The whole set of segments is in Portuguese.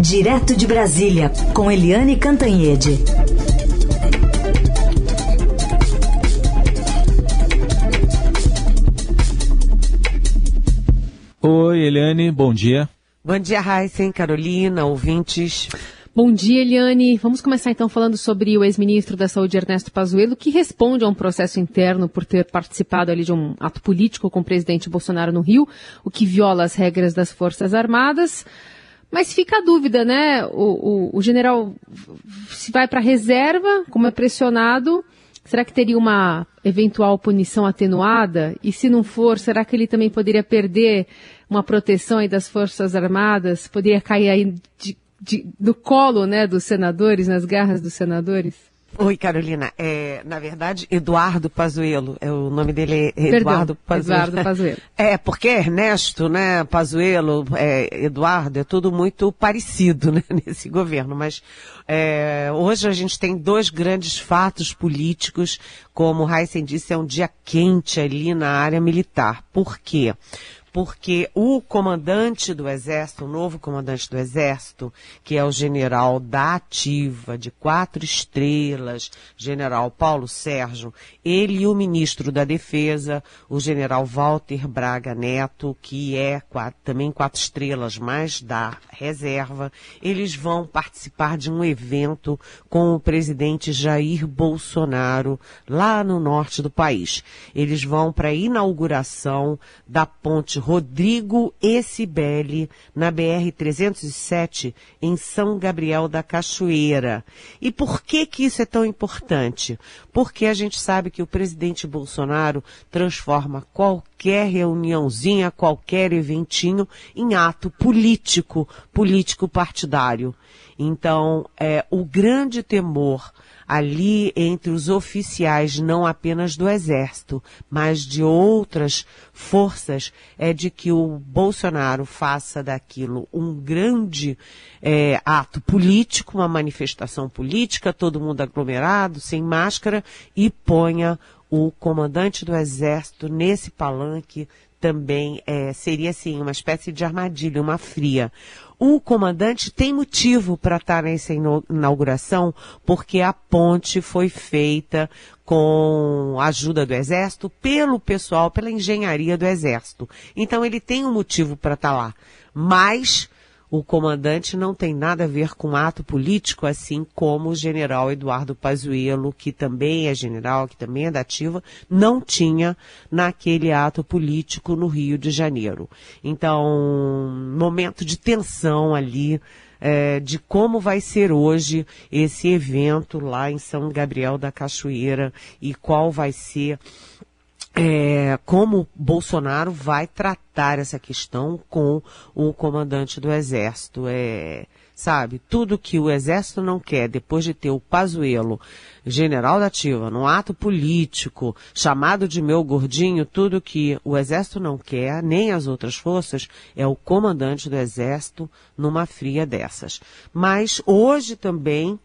Direto de Brasília, com Eliane Cantanhede. Oi, Eliane, bom dia. Bom dia, Heisen, Carolina, ouvintes. Bom dia, Eliane. Vamos começar então falando sobre o ex-ministro da Saúde, Ernesto Pazuello, que responde a um processo interno por ter participado ali de um ato político com o presidente Bolsonaro no Rio, o que viola as regras das Forças Armadas. Mas fica a dúvida, né? O, o, o general se vai para reserva, como é pressionado, será que teria uma eventual punição atenuada? E se não for, será que ele também poderia perder uma proteção aí das Forças Armadas? Poderia cair aí de de, do colo, né, dos senadores, nas garras dos senadores? Oi, Carolina. É, na verdade, Eduardo Pazuello, é, o nome dele é Eduardo Perdão, Pazuello. Eduardo Pazuello. É, porque Ernesto, né, Pazuello, é, Eduardo, é tudo muito parecido, né, nesse governo, mas é, hoje a gente tem dois grandes fatos políticos, como o Heisen disse, é um dia quente ali na área militar. Por quê? Porque o comandante do Exército, o novo comandante do Exército, que é o general da ativa de quatro estrelas, general Paulo Sérgio, ele e o ministro da Defesa, o general Walter Braga Neto, que é quatro, também quatro estrelas, mas da reserva, eles vão participar de um evento com o presidente Jair Bolsonaro lá no norte do país. Eles vão para a inauguração da ponte Rodrigo Esibelli, na BR-307, em São Gabriel da Cachoeira. E por que que isso é tão importante? Porque a gente sabe que o presidente Bolsonaro transforma qualquer reuniãozinha, qualquer eventinho em ato político, político partidário. Então, é, o grande temor ali entre os oficiais, não apenas do Exército, mas de outras forças, é de que o Bolsonaro faça daquilo um grande é, ato político, uma manifestação política, todo mundo aglomerado, sem máscara, e ponha o comandante do Exército nesse palanque também é, seria assim uma espécie de armadilha, uma fria o comandante tem motivo para estar nessa inauguração, porque a ponte foi feita com a ajuda do Exército, pelo pessoal, pela engenharia do Exército. Então ele tem um motivo para estar lá. Mas o comandante não tem nada a ver com ato político, assim como o general Eduardo Pazuello, que também é general, que também é da ativa, não tinha naquele ato político no Rio de Janeiro. Então, momento de tensão ali, é, de como vai ser hoje esse evento lá em São Gabriel da Cachoeira e qual vai ser é, como Bolsonaro vai tratar essa questão com o comandante do Exército. É, sabe, tudo que o Exército não quer, depois de ter o Pazuello, general da ativa, num ato político, chamado de meu gordinho, tudo que o Exército não quer, nem as outras forças, é o comandante do Exército numa fria dessas. Mas hoje também,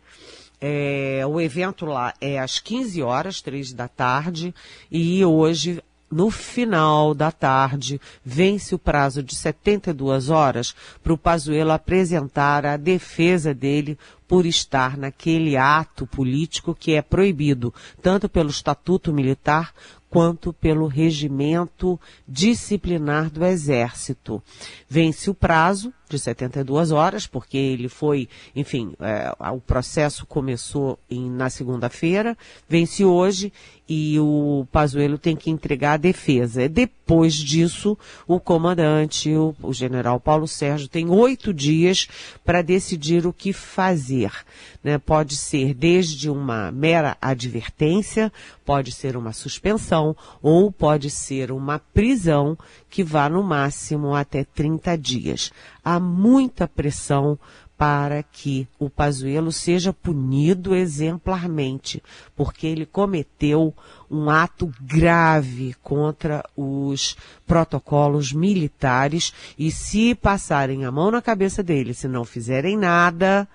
é, o evento lá é às 15 horas, 3 da tarde, e hoje, no final da tarde, vence o prazo de 72 horas para o Pazuello apresentar a defesa dele por estar naquele ato político que é proibido, tanto pelo Estatuto Militar quanto pelo regimento disciplinar do Exército. Vence o prazo de 72 horas, porque ele foi, enfim, é, o processo começou em, na segunda-feira, vence hoje e o Pazuello tem que entregar a defesa. Depois disso, o comandante, o, o general Paulo Sérgio, tem oito dias para decidir o que fazer. Né? Pode ser desde uma mera advertência, pode ser uma suspensão ou pode ser uma prisão que vá no máximo até 30 dias. Há muita pressão para que o Pazuello seja punido exemplarmente, porque ele cometeu um ato grave contra os protocolos militares e se passarem a mão na cabeça dele, se não fizerem nada,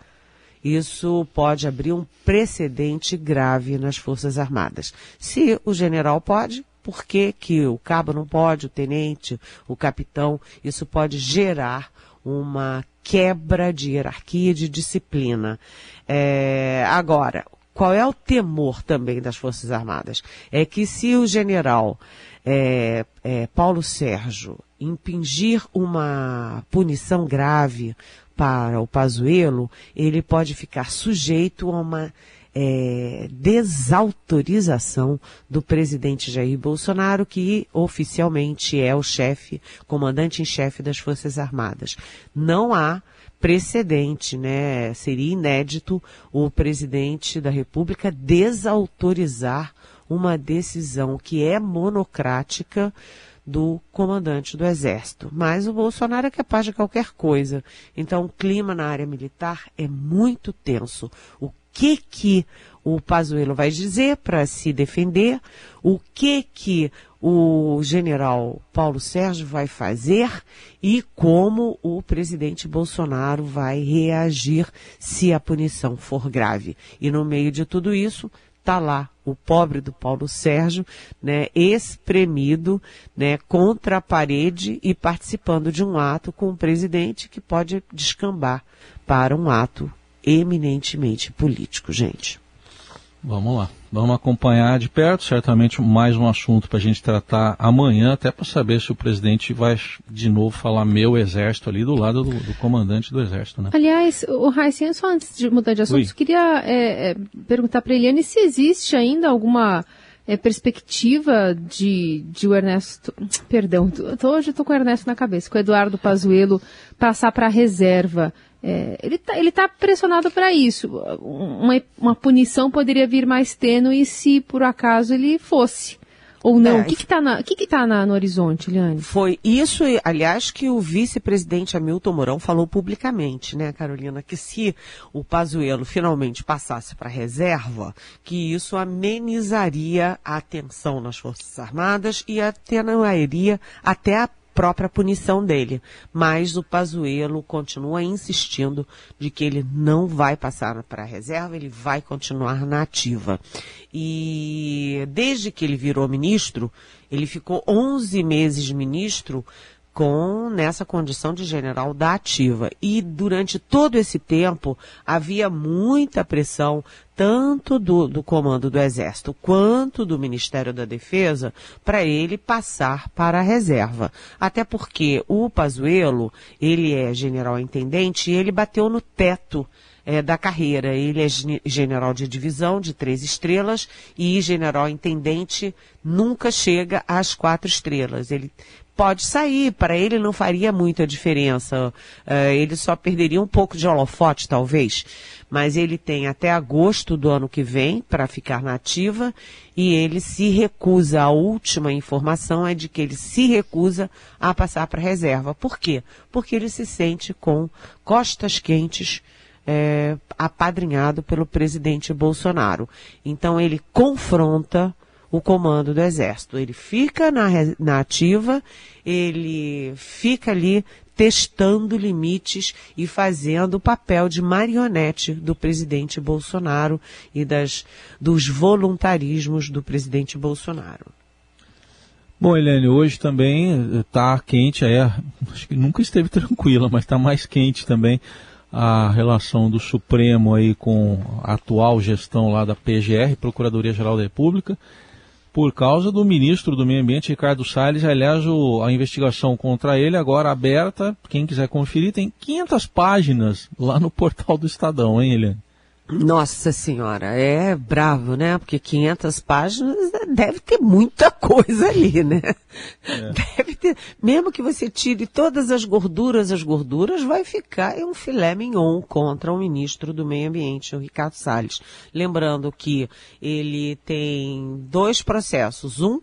isso pode abrir um precedente grave nas Forças Armadas. Se o general pode, por que, que o cabo não pode, o tenente, o capitão? Isso pode gerar uma quebra de hierarquia, de disciplina. É, agora, qual é o temor também das Forças Armadas? É que se o general é, é, Paulo Sérgio impingir uma punição grave para o Pazuello, ele pode ficar sujeito a uma é, desautorização do presidente Jair Bolsonaro, que oficialmente é o chefe, comandante em chefe das Forças Armadas. Não há precedente, né? Seria inédito o presidente da República desautorizar uma decisão que é monocrática do comandante do Exército. Mas o Bolsonaro é capaz de qualquer coisa. Então, o clima na área militar é muito tenso. O que que o Pazuello vai dizer para se defender? O que que o general Paulo Sérgio vai fazer e como o presidente Bolsonaro vai reagir se a punição for grave. E no meio de tudo isso, está lá o pobre do Paulo Sérgio, né, espremido, né, contra a parede e participando de um ato com o presidente que pode descambar para um ato eminentemente político, gente. Vamos lá. Vamos acompanhar de perto, certamente mais um assunto para a gente tratar amanhã, até para saber se o presidente vai de novo falar meu exército ali do lado do, do comandante do exército, né? Aliás, o Raíssen, só antes de mudar de assunto, queria é, é, perguntar para Eliane se existe ainda alguma é, perspectiva de, de o Ernesto, perdão, tô, hoje estou com o Ernesto na cabeça, com o Eduardo Pazuello passar para a reserva. É, ele está ele tá pressionado para isso. Uma, uma punição poderia vir mais tênue se por acaso ele fosse. Ou não? É, o que está que que tá no horizonte, Liane? Foi isso, aliás, que o vice-presidente Hamilton Mourão falou publicamente, né, Carolina, que se o Pazuello finalmente passasse para reserva, que isso amenizaria a tensão nas Forças Armadas e atenuaria até a própria punição dele. Mas o Pazuello continua insistindo de que ele não vai passar para a reserva, ele vai continuar na ativa. E desde que ele virou ministro, ele ficou 11 meses ministro com nessa condição de general da ativa. E durante todo esse tempo havia muita pressão, tanto do, do comando do Exército quanto do Ministério da Defesa, para ele passar para a reserva. Até porque o Pazuello, ele é general-intendente e ele bateu no teto é, da carreira. Ele é general de divisão de três estrelas e general-intendente nunca chega às quatro estrelas. Ele pode sair, para ele não faria muita diferença. Uh, ele só perderia um pouco de holofote, talvez. Mas ele tem até agosto do ano que vem para ficar na ativa e ele se recusa. A última informação é de que ele se recusa a passar para reserva. Por quê? Porque ele se sente com costas quentes. É, apadrinhado pelo presidente Bolsonaro. Então ele confronta o comando do Exército. Ele fica na, na ativa, ele fica ali testando limites e fazendo o papel de marionete do presidente Bolsonaro e das, dos voluntarismos do presidente Bolsonaro. Bom, Helene, hoje também está quente, é, acho que nunca esteve tranquila, mas está mais quente também a relação do Supremo aí com a atual gestão lá da PGR, Procuradoria-Geral da República, por causa do ministro do Meio Ambiente, Ricardo Salles. Aliás, o, a investigação contra ele agora aberta, quem quiser conferir, tem 500 páginas lá no portal do Estadão, hein, Eliane? Nossa senhora, é bravo, né? Porque 500 páginas deve ter muita coisa ali, né? É. Deve ter, mesmo que você tire todas as gorduras, as gorduras vai ficar um filé mignon contra o ministro do Meio Ambiente, o Ricardo Salles. Lembrando que ele tem dois processos. Um,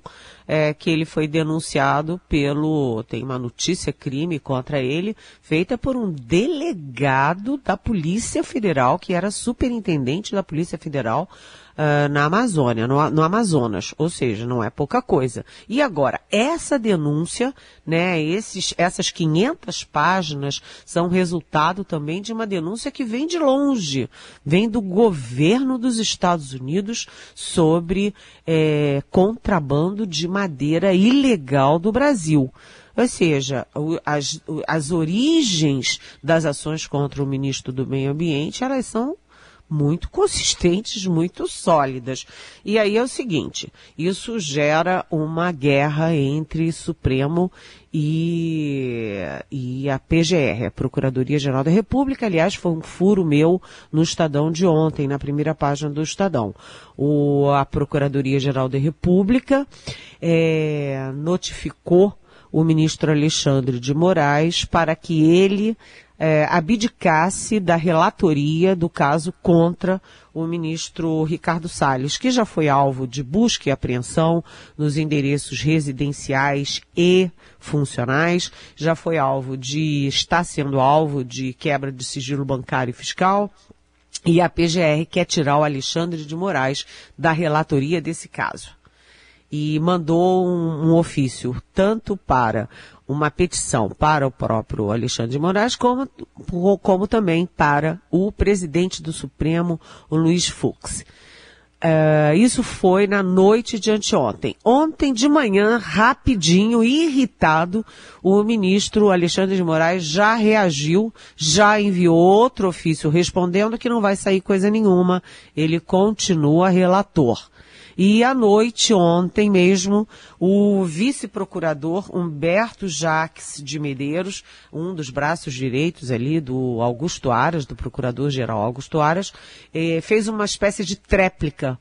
é, que ele foi denunciado pelo, tem uma notícia crime contra ele, feita por um delegado da Polícia Federal, que era superintendente da Polícia Federal, uh, na Amazônia, no, no, Amazonas, ou seja, não é pouca coisa. E agora, essa denúncia, né, esses, essas 500 páginas são resultado também de uma denúncia que vem de longe, vem do governo dos Estados Unidos sobre é, contrabando de madeira ilegal do Brasil. Ou seja, as, as origens das ações contra o ministro do Meio Ambiente, elas são muito consistentes, muito sólidas. E aí é o seguinte, isso gera uma guerra entre Supremo e, e a PGR, a Procuradoria-Geral da República. Aliás, foi um furo meu no Estadão de ontem, na primeira página do Estadão. O, a Procuradoria-Geral da República é, notificou o ministro Alexandre de Moraes para que ele é, abdicasse da relatoria do caso contra o ministro Ricardo Salles, que já foi alvo de busca e apreensão nos endereços residenciais e funcionais, já foi alvo de, está sendo alvo de quebra de sigilo bancário e fiscal, e a PGR quer tirar o Alexandre de Moraes da relatoria desse caso. E mandou um, um ofício tanto para uma petição para o próprio Alexandre de Moraes, como, como também para o presidente do Supremo, o Luiz Fux. Uh, isso foi na noite de anteontem. Ontem de manhã, rapidinho, irritado, o ministro Alexandre de Moraes já reagiu, já enviou outro ofício respondendo que não vai sair coisa nenhuma. Ele continua relator. E à noite, ontem mesmo, o vice-procurador Humberto Jacques de Medeiros, um dos braços direitos ali do Augusto Aras, do procurador-geral Augusto Aras, eh, fez uma espécie de tréplica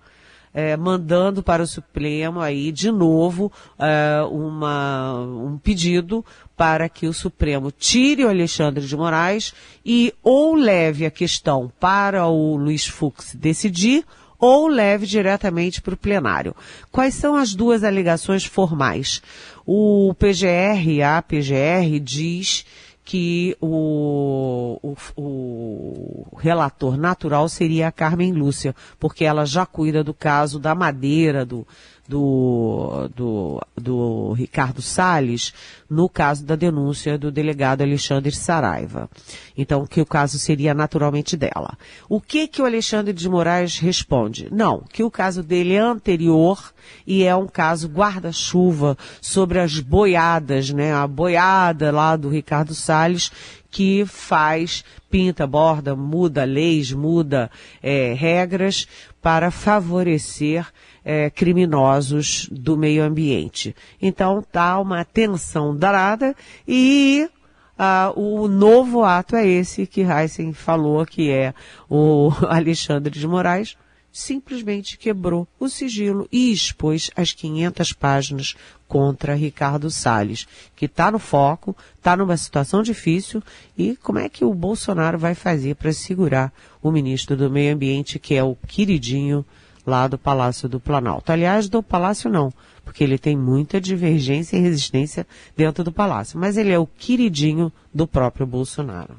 é, mandando para o Supremo aí de novo é, uma, um pedido para que o Supremo tire o Alexandre de Moraes e ou leve a questão para o Luiz Fux decidir ou leve diretamente para o plenário. Quais são as duas alegações formais? O PGR, a PGR, diz que o, o, o, relator natural seria a Carmen Lúcia, porque ela já cuida do caso da madeira, do, do, do, do Ricardo Salles no caso da denúncia do delegado Alexandre Saraiva. Então, que o caso seria naturalmente dela. O que que o Alexandre de Moraes responde? Não, que o caso dele é anterior e é um caso guarda-chuva sobre as boiadas, né? A boiada lá do Ricardo Salles que faz, pinta, borda, muda leis, muda é, regras para favorecer é, criminosos do meio ambiente. Então tá uma tensão danada e ah, o novo ato é esse que Heisen falou, que é o Alexandre de Moraes, simplesmente quebrou o sigilo e expôs as 500 páginas contra Ricardo Salles, que está no foco, está numa situação difícil e como é que o Bolsonaro vai fazer para segurar o ministro do Meio Ambiente, que é o queridinho lá do Palácio do Planalto. Aliás, do Palácio não, porque ele tem muita divergência e resistência dentro do Palácio, mas ele é o queridinho do próprio Bolsonaro.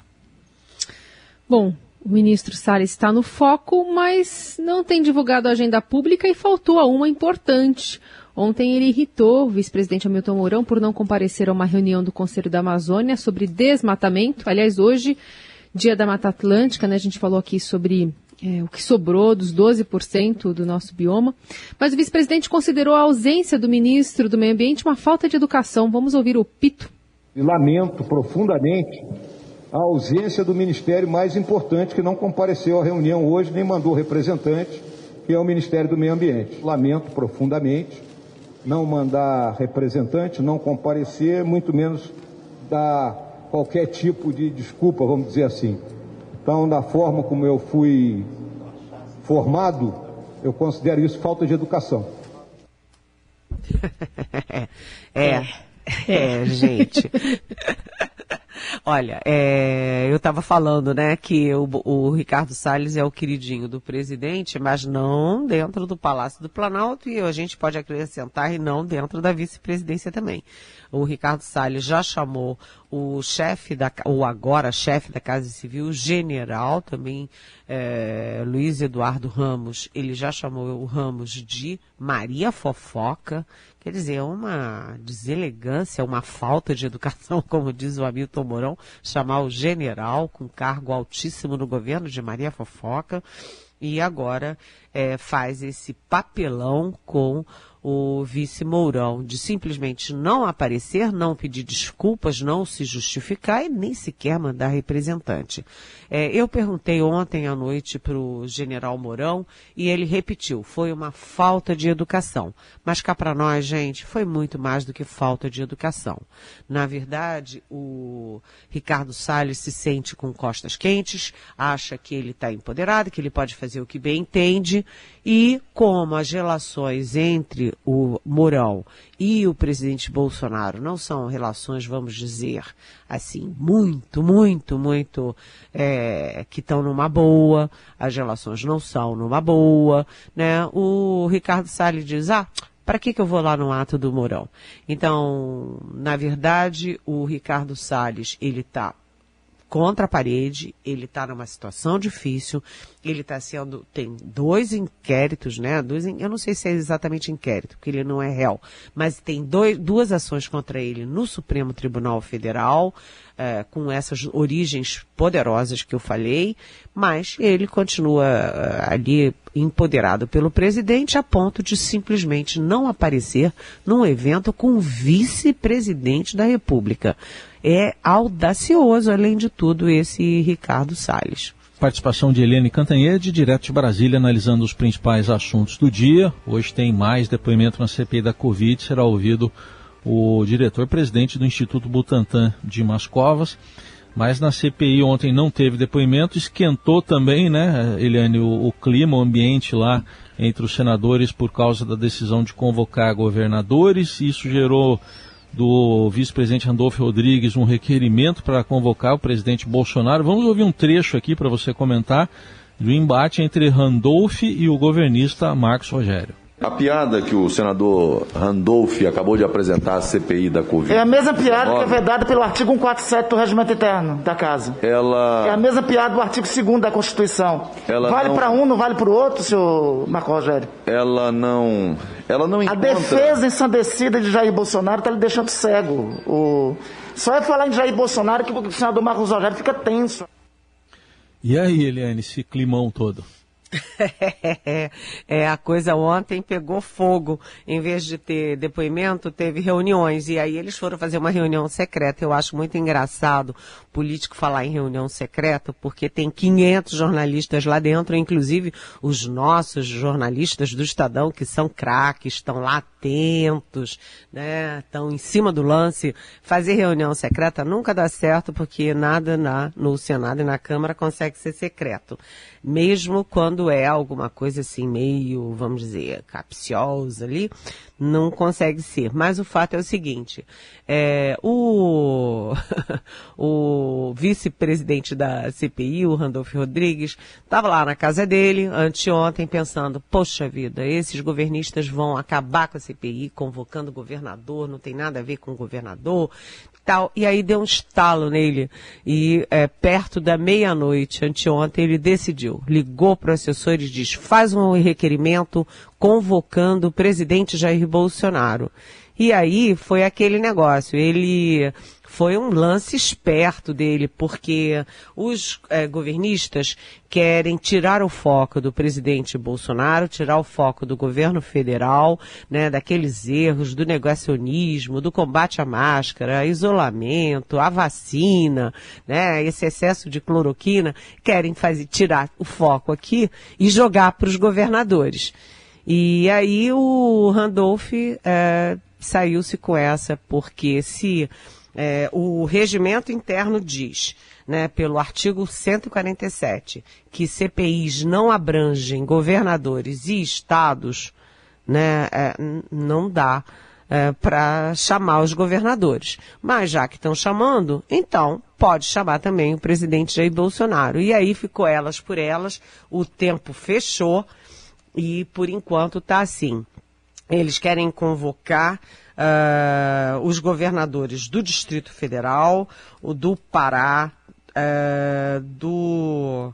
Bom, o ministro Salles está no foco, mas não tem divulgado a agenda pública e faltou a uma importante. Ontem ele irritou o vice-presidente Hamilton Mourão por não comparecer a uma reunião do Conselho da Amazônia sobre desmatamento. Aliás, hoje, dia da Mata Atlântica, né, a gente falou aqui sobre é, o que sobrou dos 12% do nosso bioma. Mas o vice-presidente considerou a ausência do ministro do Meio Ambiente uma falta de educação. Vamos ouvir o Pito. Lamento profundamente a ausência do ministério mais importante que não compareceu à reunião hoje nem mandou representante, que é o Ministério do Meio Ambiente. Lamento profundamente não mandar representante, não comparecer, muito menos dar qualquer tipo de desculpa, vamos dizer assim. Então, da forma como eu fui formado, eu considero isso falta de educação. é, é, gente. Olha, é, eu estava falando, né, que o, o, Ricardo Salles é o queridinho do presidente, mas não dentro do Palácio do Planalto e a gente pode acrescentar e não dentro da vice-presidência também. O Ricardo Salles já chamou o chefe da, ou agora chefe da Casa Civil, general também, é, Luiz Eduardo Ramos, ele já chamou o Ramos de Maria Fofoca, quer dizer, é uma deselegância, uma falta de educação, como diz o Hamilton Mourão, chamar o general com cargo altíssimo no governo de Maria Fofoca, e agora é, faz esse papelão com o vice Mourão de simplesmente não aparecer, não pedir desculpas, não se justificar e nem sequer mandar representante. É, eu perguntei ontem à noite para o general Mourão e ele repetiu, foi uma falta de educação. Mas cá para nós, gente, foi muito mais do que falta de educação. Na verdade, o Ricardo Salles se sente com costas quentes, acha que ele está empoderado, que ele pode fazer o que bem entende e como as relações entre o Mourão e o presidente Bolsonaro não são relações, vamos dizer, assim, muito, muito, muito, é, que estão numa boa, as relações não são numa boa, né? O Ricardo Salles diz, ah, para que, que eu vou lá no ato do Mourão? Então, na verdade, o Ricardo Salles, ele está contra a parede, ele está numa situação difícil, ele está sendo, tem dois inquéritos, né? Dois, eu não sei se é exatamente inquérito, porque ele não é réu, mas tem dois, duas ações contra ele no Supremo Tribunal Federal, é, com essas origens poderosas que eu falei, mas ele continua é, ali empoderado pelo presidente a ponto de simplesmente não aparecer num evento com o vice-presidente da República. É audacioso, além de tudo, esse Ricardo Salles. Participação de Helene Cantanhede, direto de Brasília, analisando os principais assuntos do dia. Hoje tem mais depoimento na CPI da Covid, será ouvido o diretor-presidente do Instituto Butantan, Dimas Covas. Mas na CPI ontem não teve depoimento, esquentou também, né, Eliane, o, o clima, o ambiente lá entre os senadores por causa da decisão de convocar governadores. Isso gerou do vice-presidente Randolfo Rodrigues um requerimento para convocar o presidente Bolsonaro. Vamos ouvir um trecho aqui para você comentar do embate entre Randolph e o governista Marcos Rogério. A piada que o senador Randolph acabou de apresentar à CPI da Covid. É a mesma piada que é vedada pelo artigo 147 do Regimento Interno da Casa. Ela. É a mesma piada do artigo 2 da Constituição. Ela vale não... para um, não vale para o outro, senhor Marco Rogério? Ela não. Ela não encontra... A defesa ensandecida de Jair Bolsonaro está lhe deixando cego. O... Só é falar em Jair Bolsonaro que o senador Marcos Rogério fica tenso. E aí, Eliane, esse climão todo? é, a coisa ontem pegou fogo. Em vez de ter depoimento, teve reuniões. E aí eles foram fazer uma reunião secreta. Eu acho muito engraçado político falar em reunião secreta, porque tem 500 jornalistas lá dentro, inclusive os nossos jornalistas do Estadão, que são craques, estão lá atentos, né? Estão em cima do lance. Fazer reunião secreta nunca dá certo, porque nada na, no Senado e na Câmara consegue ser secreto. Mesmo quando é alguma coisa assim meio, vamos dizer, capciosa ali, não consegue ser. Mas o fato é o seguinte, é, o, o vice-presidente da CPI, o Randolph Rodrigues, estava lá na casa dele anteontem pensando, poxa vida, esses governistas vão acabar com a CPI, convocando governador, não tem nada a ver com governador, tal. E aí deu um estalo nele. E é, perto da meia-noite, anteontem, ele decidiu, ligou para o assessor e diz, faz um requerimento convocando o presidente Jair Bolsonaro. E aí foi aquele negócio. Ele foi um lance esperto dele, porque os é, governistas querem tirar o foco do presidente Bolsonaro, tirar o foco do governo federal, né, daqueles erros do negacionismo, do combate à máscara, isolamento, a vacina, né, esse excesso de cloroquina, querem fazer, tirar o foco aqui e jogar para os governadores. E aí o Randolph é, saiu-se com essa, porque se é, o regimento interno diz, né, pelo artigo 147, que CPIs não abrangem governadores e estados, né, é, não dá é, para chamar os governadores. Mas já que estão chamando, então pode chamar também o presidente Jair Bolsonaro. E aí ficou elas por elas, o tempo fechou e por enquanto está assim. Eles querem convocar uh, os governadores do Distrito Federal, o do Pará, uh, do.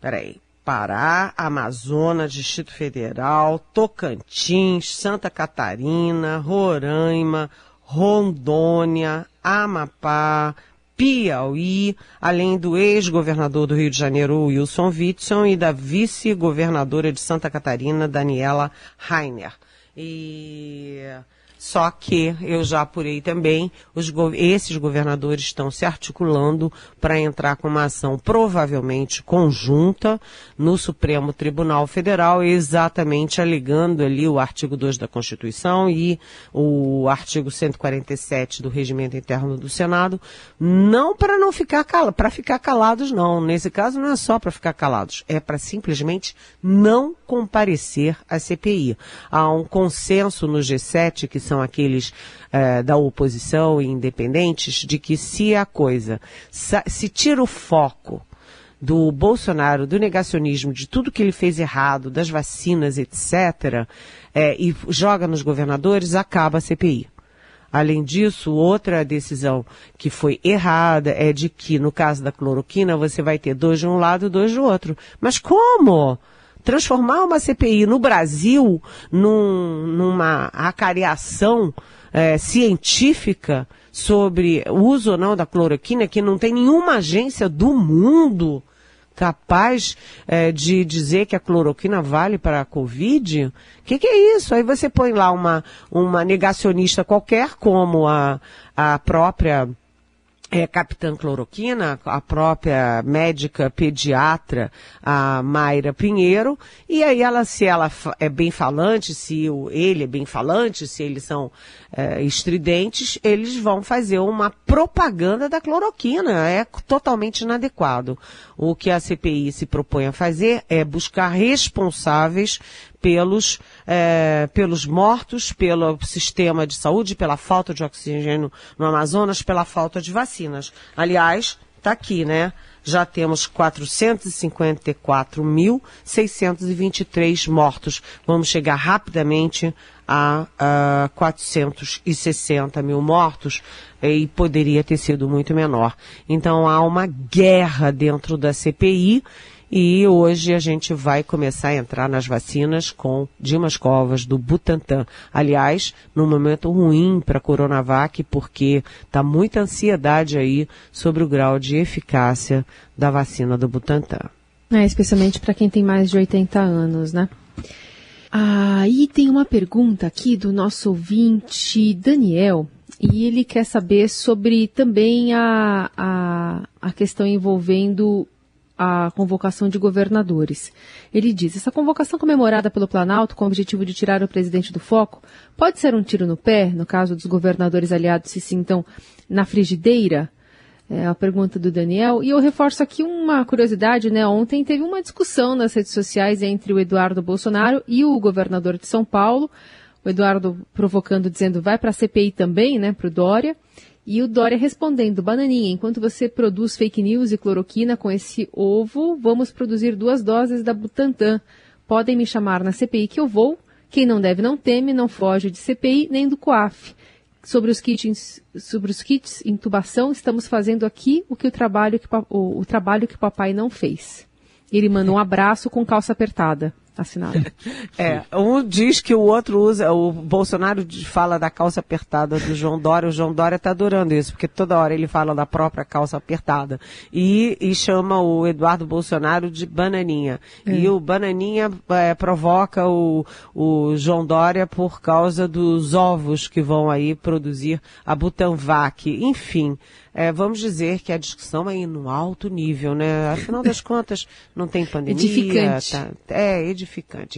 Peraí. Pará, Amazonas, Distrito Federal, Tocantins, Santa Catarina, Roraima, Rondônia, Amapá, Piauí, além do ex-governador do Rio de Janeiro, Wilson Witson, e da vice-governadora de Santa Catarina, Daniela Rainer. E só que eu já apurei também, os, esses governadores estão se articulando para entrar com uma ação provavelmente conjunta no Supremo Tribunal Federal, exatamente alegando ali o artigo 2 da Constituição e o artigo 147 do Regimento Interno do Senado, não para não ficar para ficar calados não. Nesse caso não é só para ficar calados, é para simplesmente não comparecer à CPI. Há um consenso no G7 que são aqueles eh, da oposição e independentes, de que se a coisa, se tira o foco do Bolsonaro, do negacionismo, de tudo que ele fez errado, das vacinas, etc., eh, e joga nos governadores, acaba a CPI. Além disso, outra decisão que foi errada é de que, no caso da cloroquina, você vai ter dois de um lado e dois do outro. Mas como? Transformar uma CPI no Brasil num, numa acareação é, científica sobre o uso ou não da cloroquina, que não tem nenhuma agência do mundo capaz é, de dizer que a cloroquina vale para a Covid? O que, que, é isso? Aí você põe lá uma, uma negacionista qualquer, como a, a própria é, Capitã Cloroquina, a própria médica pediatra, a Mayra Pinheiro, e aí ela, se ela é bem falante, se o, ele é bem falante, se eles são é, estridentes, eles vão fazer uma propaganda da cloroquina. É totalmente inadequado. O que a CPI se propõe a fazer é buscar responsáveis pelos, é, pelos mortos, pelo sistema de saúde, pela falta de oxigênio no Amazonas, pela falta de vacinas. Aliás, está aqui, né? Já temos 454.623 mortos. Vamos chegar rapidamente a, a 460 mil mortos e poderia ter sido muito menor. Então há uma guerra dentro da CPI e hoje a gente vai começar a entrar nas vacinas com Dimas Covas, do Butantan. Aliás, num momento ruim para a Coronavac, porque está muita ansiedade aí sobre o grau de eficácia da vacina do Butantan. É, especialmente para quem tem mais de 80 anos, né? Aí tem uma pergunta aqui do nosso ouvinte Daniel, e ele quer saber sobre também a, a, a questão envolvendo a convocação de governadores. Ele diz: essa convocação comemorada pelo Planalto com o objetivo de tirar o presidente do foco pode ser um tiro no pé, no caso dos governadores aliados se sintam na frigideira? É a pergunta do Daniel. E eu reforço aqui uma curiosidade, né? Ontem teve uma discussão nas redes sociais entre o Eduardo Bolsonaro e o governador de São Paulo. O Eduardo provocando, dizendo vai para a CPI também, né, para o Dória. E o Dória respondendo, Bananinha, enquanto você produz fake news e cloroquina com esse ovo, vamos produzir duas doses da Butantan. Podem me chamar na CPI que eu vou. Quem não deve não teme, não foge de CPI nem do COAF. Sobre os kits, sobre os kits intubação, estamos fazendo aqui o que o trabalho que o, o trabalho que o papai não fez. Ele manda um abraço com calça apertada assinado. É, um diz que o outro usa, o Bolsonaro fala da calça apertada do João Dória, o João Dória está adorando isso, porque toda hora ele fala da própria calça apertada. E, e chama o Eduardo Bolsonaro de bananinha. É. E o bananinha é, provoca o, o João Dória por causa dos ovos que vão aí produzir a Butanvac. Enfim, é, vamos dizer que a discussão é no alto nível, né? Afinal das contas, não tem pandemia. Edificante. Tá, é, edificante,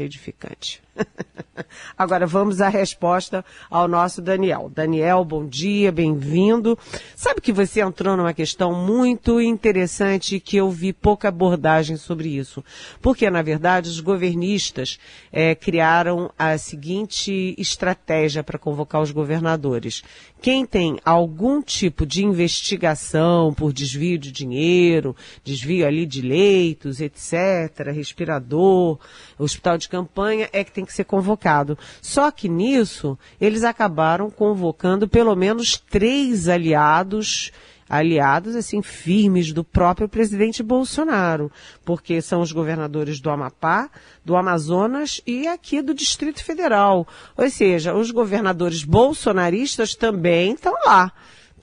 edificante. Agora vamos à resposta ao nosso Daniel. Daniel, bom dia, bem-vindo. Sabe que você entrou numa questão muito interessante que eu vi pouca abordagem sobre isso. Porque, na verdade, os governistas é, criaram a seguinte estratégia para convocar os governadores. Quem tem algum tipo de investigação por desvio de dinheiro, desvio ali de leitos, etc., respirador, hospital de campanha, é que tem que ser convocado. Só que nisso, eles acabaram convocando pelo menos três aliados aliados assim firmes do próprio presidente Bolsonaro, porque são os governadores do Amapá, do Amazonas e aqui do Distrito Federal. Ou seja, os governadores bolsonaristas também estão lá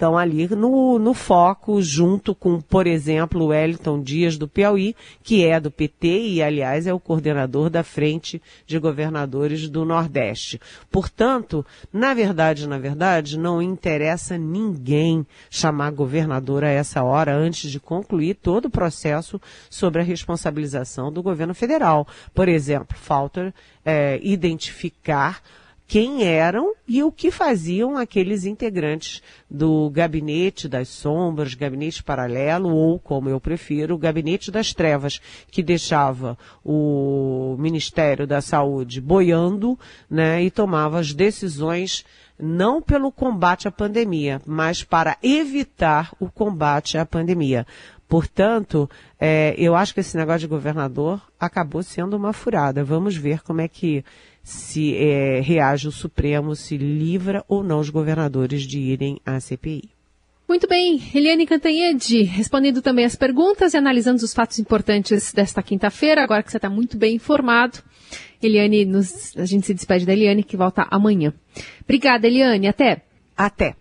estão ali no, no foco, junto com, por exemplo, o Wellington Dias do Piauí, que é do PT e, aliás, é o coordenador da Frente de Governadores do Nordeste. Portanto, na verdade, na verdade, não interessa ninguém chamar governador a essa hora antes de concluir todo o processo sobre a responsabilização do governo federal. Por exemplo, falta é, identificar quem eram e o que faziam aqueles integrantes do gabinete das sombras, gabinete paralelo ou, como eu prefiro, o gabinete das trevas, que deixava o Ministério da Saúde boiando, né, e tomava as decisões não pelo combate à pandemia, mas para evitar o combate à pandemia. Portanto, é, eu acho que esse negócio de governador acabou sendo uma furada. Vamos ver como é que se é, reage o Supremo, se livra ou não os governadores de irem à CPI. Muito bem, Eliane Cantanhede, respondendo também as perguntas e analisando os fatos importantes desta quinta-feira, agora que você está muito bem informado. Eliane, nos, a gente se despede da Eliane, que volta amanhã. Obrigada, Eliane, até! Até!